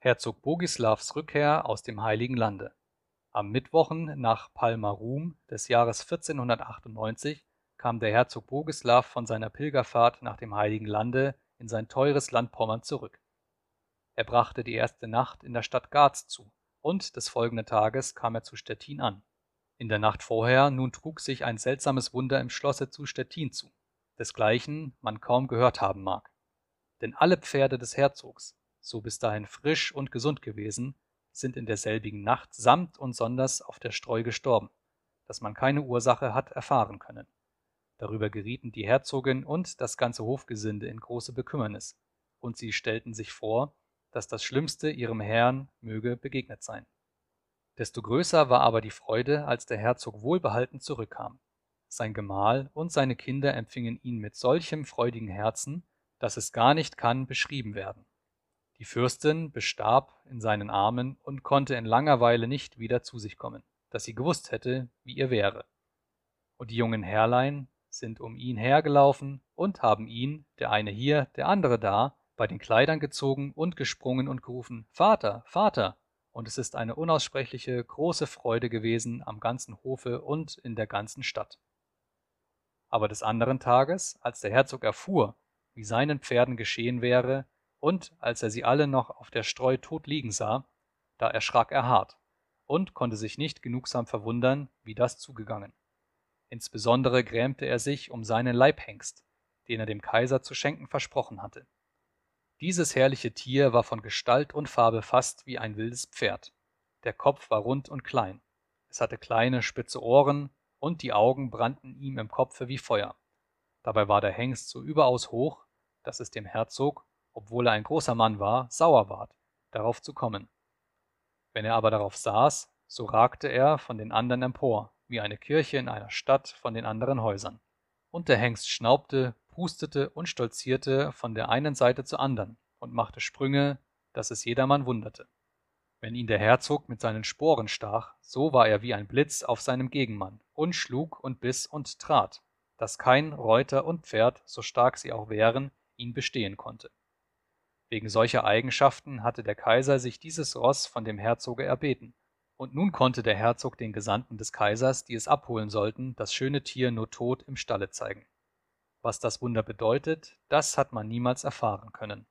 Herzog Bogislaws Rückkehr aus dem Heiligen Lande. Am Mittwochen nach Palmarum des Jahres 1498 kam der Herzog Bogislaw von seiner Pilgerfahrt nach dem Heiligen Lande in sein teures Land Pommern zurück. Er brachte die erste Nacht in der Stadt Garz zu, und des folgenden Tages kam er zu Stettin an. In der Nacht vorher nun trug sich ein seltsames Wunder im Schlosse zu Stettin zu, desgleichen man kaum gehört haben mag. Denn alle Pferde des Herzogs, so bis dahin frisch und gesund gewesen, sind in derselbigen Nacht samt und sonders auf der Streu gestorben, dass man keine Ursache hat erfahren können. Darüber gerieten die Herzogin und das ganze Hofgesinde in große Bekümmernis, und sie stellten sich vor, dass das Schlimmste ihrem Herrn möge begegnet sein. Desto größer war aber die Freude, als der Herzog wohlbehalten zurückkam. Sein Gemahl und seine Kinder empfingen ihn mit solchem freudigen Herzen, dass es gar nicht kann beschrieben werden. Die Fürstin bestarb in seinen Armen und konnte in langer Weile nicht wieder zu sich kommen, dass sie gewusst hätte, wie ihr wäre. Und die jungen Herrlein sind um ihn hergelaufen und haben ihn, der eine hier, der andere da, bei den Kleidern gezogen und gesprungen und gerufen Vater, Vater, und es ist eine unaussprechliche große Freude gewesen am ganzen Hofe und in der ganzen Stadt. Aber des anderen Tages, als der Herzog erfuhr, wie seinen Pferden geschehen wäre, und als er sie alle noch auf der Streu tot liegen sah, da erschrak er hart und konnte sich nicht genugsam verwundern, wie das zugegangen. Insbesondere grämte er sich um seinen Leibhengst, den er dem Kaiser zu schenken versprochen hatte. Dieses herrliche Tier war von Gestalt und Farbe fast wie ein wildes Pferd. Der Kopf war rund und klein. Es hatte kleine, spitze Ohren, und die Augen brannten ihm im Kopfe wie Feuer. Dabei war der Hengst so überaus hoch, dass es dem Herzog, obwohl er ein großer Mann war, sauer ward, darauf zu kommen. Wenn er aber darauf saß, so ragte er von den anderen empor, wie eine Kirche in einer Stadt von den anderen Häusern. Und der Hengst schnaubte, hustete und stolzierte von der einen Seite zur andern und machte Sprünge, dass es jedermann wunderte. Wenn ihn der Herzog mit seinen Sporen stach, so war er wie ein Blitz auf seinem Gegenmann und schlug und biss und trat, dass kein Reuter und Pferd, so stark sie auch wären, ihn bestehen konnte. Wegen solcher Eigenschaften hatte der Kaiser sich dieses Ross von dem Herzoge erbeten, und nun konnte der Herzog den Gesandten des Kaisers, die es abholen sollten, das schöne Tier nur tot im Stalle zeigen. Was das Wunder bedeutet, das hat man niemals erfahren können